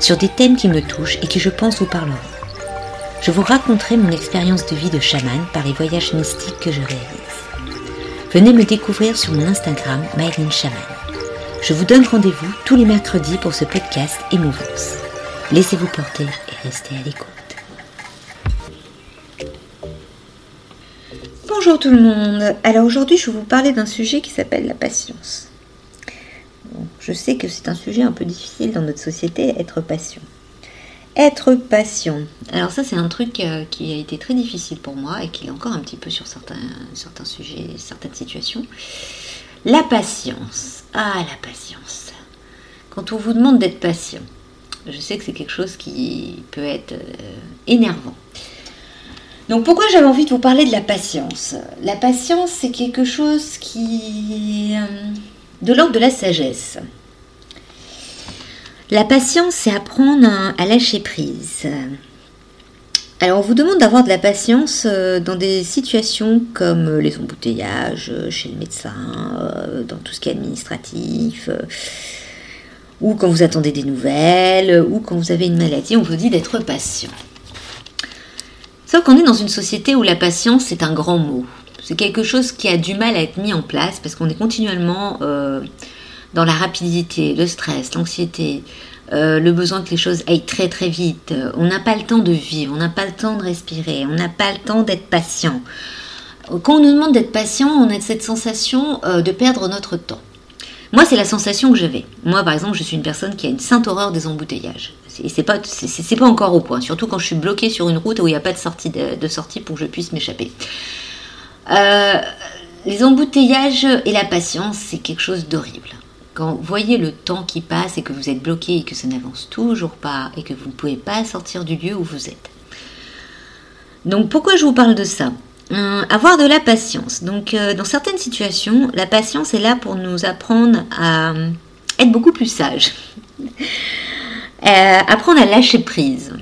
sur des thèmes qui me touchent et qui je pense vous parleront. Je vous raconterai mon expérience de vie de chaman par les voyages mystiques que je réalise. Venez me découvrir sur mon Instagram, Myline Chaman. Je vous donne rendez-vous tous les mercredis pour ce podcast Émouvance. Laissez-vous porter et restez à l'écoute. Bonjour tout le monde. Alors aujourd'hui, je vais vous parler d'un sujet qui s'appelle la patience. Je sais que c'est un sujet un peu difficile dans notre société, être patient. Être patient. Alors ça, c'est un truc euh, qui a été très difficile pour moi et qui est encore un petit peu sur certains, certains sujets, certaines situations. La patience. Ah, la patience. Quand on vous demande d'être patient, je sais que c'est quelque chose qui peut être euh, énervant. Donc pourquoi j'avais envie de vous parler de la patience? La patience, c'est quelque chose qui... Euh, de l'ordre de la sagesse. La patience, c'est apprendre à lâcher prise. Alors, on vous demande d'avoir de la patience euh, dans des situations comme les embouteillages euh, chez le médecin, euh, dans tout ce qui est administratif, ou quand vous attendez des nouvelles, ou quand vous avez une maladie, on vous dit d'être patient. Sauf qu'on est dans une société où la patience est un grand mot. C'est quelque chose qui a du mal à être mis en place parce qu'on est continuellement euh, dans la rapidité, le stress, l'anxiété, euh, le besoin que les choses aillent très très vite. On n'a pas le temps de vivre, on n'a pas le temps de respirer, on n'a pas le temps d'être patient. Quand on nous demande d'être patient, on a cette sensation euh, de perdre notre temps. Moi, c'est la sensation que j'avais. Moi, par exemple, je suis une personne qui a une sainte horreur des embouteillages. Et c'est pas, c'est, pas encore au point, surtout quand je suis bloquée sur une route où il n'y a pas de sortie, de sortie pour que je puisse m'échapper. Euh, les embouteillages et la patience, c'est quelque chose d'horrible. Quand vous voyez le temps qui passe et que vous êtes bloqué et que ça n'avance toujours pas et que vous ne pouvez pas sortir du lieu où vous êtes. Donc pourquoi je vous parle de ça? Euh, Avoir de la patience. Donc euh, dans certaines situations, la patience est là pour nous apprendre à être beaucoup plus sage. apprendre à lâcher prise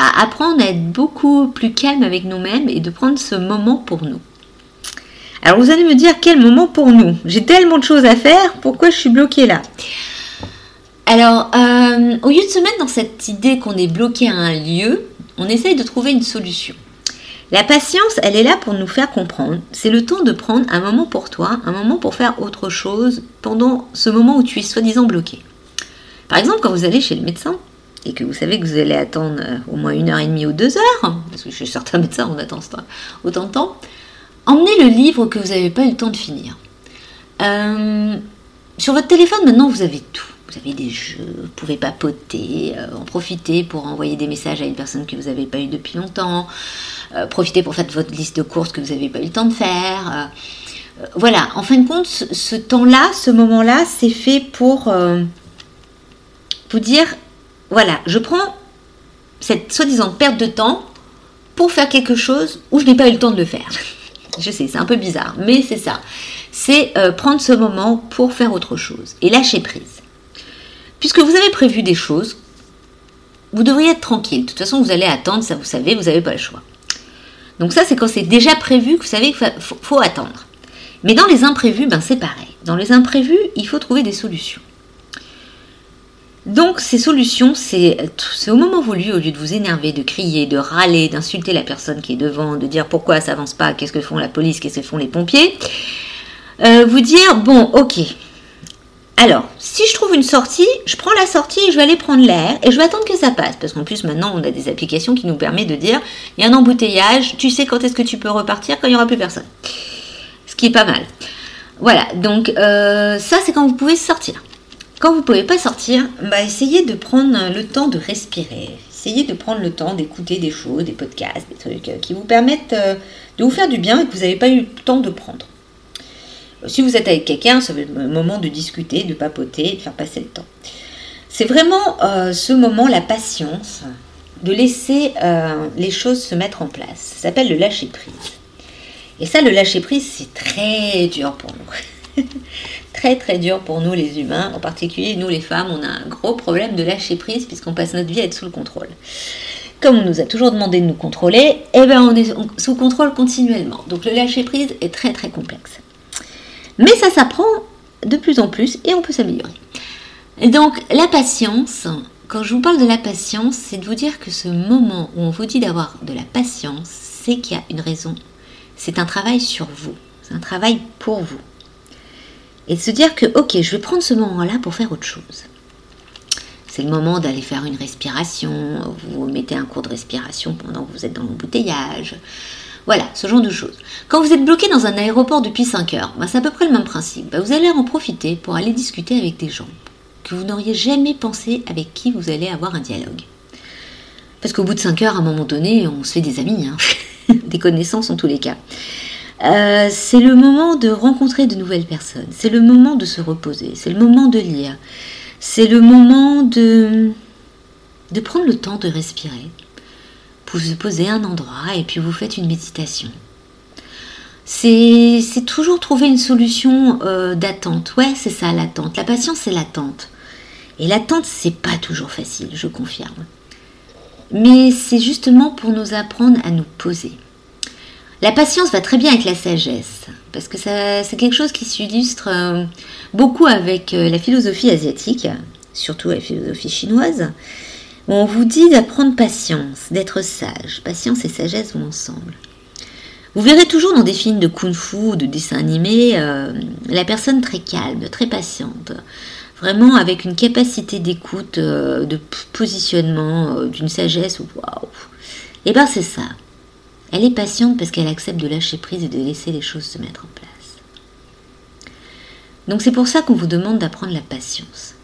à apprendre à être beaucoup plus calme avec nous-mêmes et de prendre ce moment pour nous. Alors vous allez me dire quel moment pour nous? J'ai tellement de choses à faire, pourquoi je suis bloquée là? Alors, euh, au lieu de se mettre dans cette idée qu'on est bloqué à un lieu, on essaye de trouver une solution. La patience, elle est là pour nous faire comprendre. C'est le temps de prendre un moment pour toi, un moment pour faire autre chose pendant ce moment où tu es soi-disant bloqué. Par exemple, quand vous allez chez le médecin, et que vous savez que vous allez attendre euh, au moins une heure et demie ou deux heures, parce que chez certains médecins on attend autant de temps, emmenez le livre que vous n'avez pas eu le temps de finir. Euh, sur votre téléphone maintenant vous avez tout. Vous avez des jeux, vous pouvez papoter, euh, en profiter pour envoyer des messages à une personne que vous n'avez pas eu depuis longtemps, profiter pour faire votre liste de courses que vous n'avez pas eu le temps de faire. voilà, en fin de compte, ce temps-là, ce moment-là, c'est fait pour vous dire voilà, je prends cette soi-disant perte de temps pour faire quelque chose où je n'ai pas eu le temps de le faire. Je sais, c'est un peu bizarre, mais c'est ça. C'est euh, prendre ce moment pour faire autre chose et lâcher prise. Puisque vous avez prévu des choses, vous devriez être tranquille. De toute façon, vous allez attendre, ça vous savez, vous n'avez pas le choix. Donc ça, c'est quand c'est déjà prévu que vous savez qu'il faut, attendre. Mais dans les imprévus, ben c'est pareil. Dans les imprévus, il faut trouver des solutions. Donc ces solutions, c'est au moment voulu, au lieu de vous énerver, de crier, de râler, d'insulter la personne qui est devant, de dire pourquoi ça avance pas, qu'est-ce que font la police, qu'est-ce que font les pompiers, euh, vous dire bon ok. Alors, si je trouve une sortie, je prends la sortie et je vais aller prendre l'air et je vais attendre que ça passe. Parce qu'en plus, maintenant, on a des applications qui nous permettent de dire il y a un embouteillage, tu sais quand est-ce que tu peux repartir quand il n'y aura plus personne. Ce qui est pas mal. Voilà, donc euh, ça, c'est quand vous pouvez sortir. Quand vous ne pouvez pas sortir, bah, essayez de prendre le temps de respirer. Essayez de prendre le temps d'écouter des choses, des podcasts, des trucs euh, qui vous permettent euh, de vous faire du bien et que vous n'avez pas eu le temps de prendre. Si vous êtes avec quelqu'un, c'est le moment de discuter, de papoter, de faire passer le temps. C'est vraiment euh, ce moment, la patience, de laisser les choses se mettre en place. Ça s'appelle le lâcher prise. Et ça, le lâcher prise, c'est très dur pour nous. très très dur pour nous les humains, en particulier nous les femmes, on a un gros problème de lâcher prise puisqu'on passe notre vie à être sous le contrôle. Comme on nous a toujours demandé de nous contrôler, eh ben on est sous contrôle continuellement. Donc le lâcher prise est très très complexe. Mais ça s'apprend de plus en plus et on peut s'améliorer. Donc la patience, quand je vous parle de la patience, c'est de vous dire que ce moment où on vous dit d'avoir de la patience, c'est qu'il y a une raison. C'est un travail sur vous, c'est un travail pour vous. Et de se dire que, ok, je vais prendre ce moment-là pour faire autre chose. C'est le moment d'aller faire une respiration, vous mettez un cours de respiration pendant que vous êtes dans l'embouteillage. Voilà, ce genre de choses. Quand vous êtes bloqué dans un aéroport depuis 5 heures, bah, c'est à peu près le même principe. Bah, vous allez en profiter pour aller discuter avec des gens que vous n'auriez jamais pensé avec qui vous allez avoir un dialogue. Parce qu'au bout de 5 heures, à un moment donné, on se fait des amis, hein. des connaissances en tous les cas. Euh, c'est le moment de rencontrer de nouvelles personnes, c'est le moment de se reposer, c'est le moment de lire, c'est le moment de, prendre le temps de respirer. Vous vous posez un endroit et puis vous faites une méditation. C'est toujours trouver une solution euh, d'attente. Ouais, c'est ça l'attente. La patience, c'est l'attente. Et l'attente, c'est pas toujours facile, je confirme. Mais c'est justement pour nous apprendre à nous poser. La patience va très bien avec la sagesse, parce que c'est quelque chose qui s'illustre euh, beaucoup avec euh, la philosophie asiatique, surtout la philosophie chinoise, où on vous dit d'apprendre patience, d'être sage. Patience et sagesse vont ensemble. Vous verrez toujours dans des films de kung-fu de dessins animés euh, la personne très calme, très patiente, vraiment avec une capacité d'écoute, de positionnement, d'une sagesse. Waouh Et eh bien c'est ça. Elle est patiente parce qu'elle accepte de lâcher prise et de laisser les choses se mettre en place. Donc c'est pour ça qu'on vous demande d'apprendre la patience.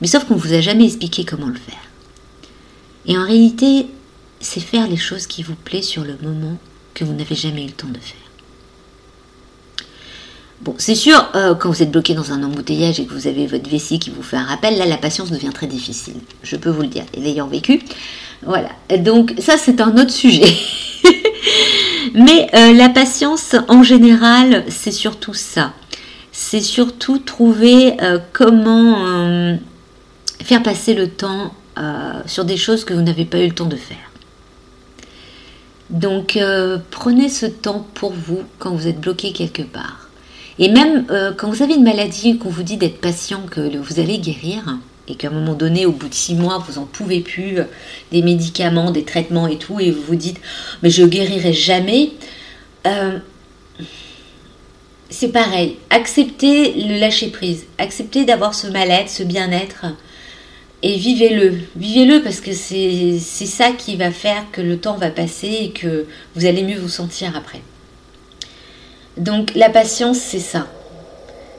Mais sauf qu'on ne vous a jamais expliqué comment le faire. Et en réalité, c'est faire les choses qui vous plaisent sur le moment que vous n'avez jamais eu le temps de faire. Bon, c'est sûr, euh, quand vous êtes bloqué dans un embouteillage et que vous avez votre vessie qui vous fait un rappel, là, la patience devient très difficile. Je peux vous le dire, l'ayant vécu. Voilà. Donc, ça, c'est un autre sujet. Mais euh, la patience, en général, c'est surtout ça. C'est surtout trouver euh, comment euh, faire passer le temps sur des choses que vous n'avez pas eu le temps de faire. Donc, prenez ce temps pour vous quand vous êtes bloqué quelque part. Et même quand vous avez une maladie, qu'on vous dit d'être patient, que vous allez guérir, et qu'à un moment donné, au bout de six mois, vous en pouvez plus, euh, des médicaments, des traitements et tout, et vous vous dites, mais je guérirai jamais, euh, c'est pareil. Acceptez le lâcher prise, acceptez d'avoir ce mal-être, ce bien-être, et vivez-le. Vivez-le parce que c'est ça qui va faire que le temps va passer et que vous allez mieux vous sentir après. Donc la patience, c'est ça.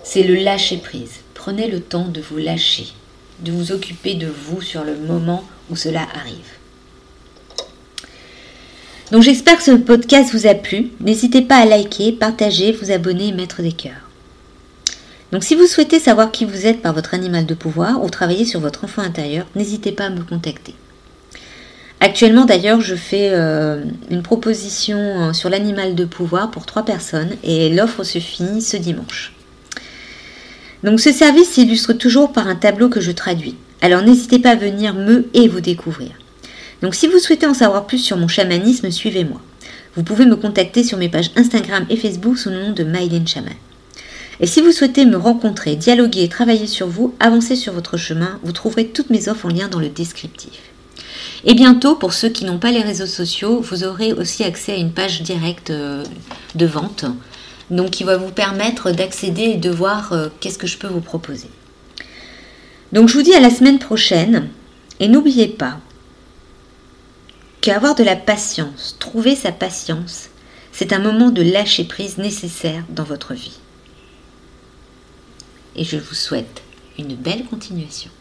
C'est le lâcher prise. Prenez le temps de vous lâcher de vous occuper de vous sur le moment où cela arrive. Donc j'espère que ce podcast vous a plu. N'hésitez pas à liker, partager, vous abonner et mettre des cœurs. Donc si vous souhaitez savoir qui vous êtes par votre animal de pouvoir ou travailler sur votre enfant intérieur, n'hésitez pas à me contacter. Actuellement d'ailleurs, je fais euh, une proposition euh, sur l'animal de pouvoir pour trois personnes et l'offre se finit ce dimanche. Donc ce service s'illustre toujours par un tableau que je traduis. Alors n'hésitez pas à venir me et vous découvrir. Donc si vous souhaitez en savoir plus sur mon chamanisme, suivez-moi. Vous pouvez me contacter sur mes pages Instagram et Facebook sous le nom de Mylène Chaman. Et si vous souhaitez me rencontrer, dialoguer et travailler sur vous, avancer sur votre chemin, vous trouverez toutes mes offres en lien dans le descriptif. Et bientôt, pour ceux qui n'ont pas les réseaux sociaux, vous aurez aussi accès à une page directe euh, de vente donc qui va vous permettre d'accéder et de voir euh, qu'est-ce que je peux vous proposer. Donc je vous dis à la semaine prochaine et n'oubliez pas qu'avoir de la patience, trouver sa patience, c'est un moment de lâcher prise nécessaire dans votre vie. Et je vous souhaite une belle continuation.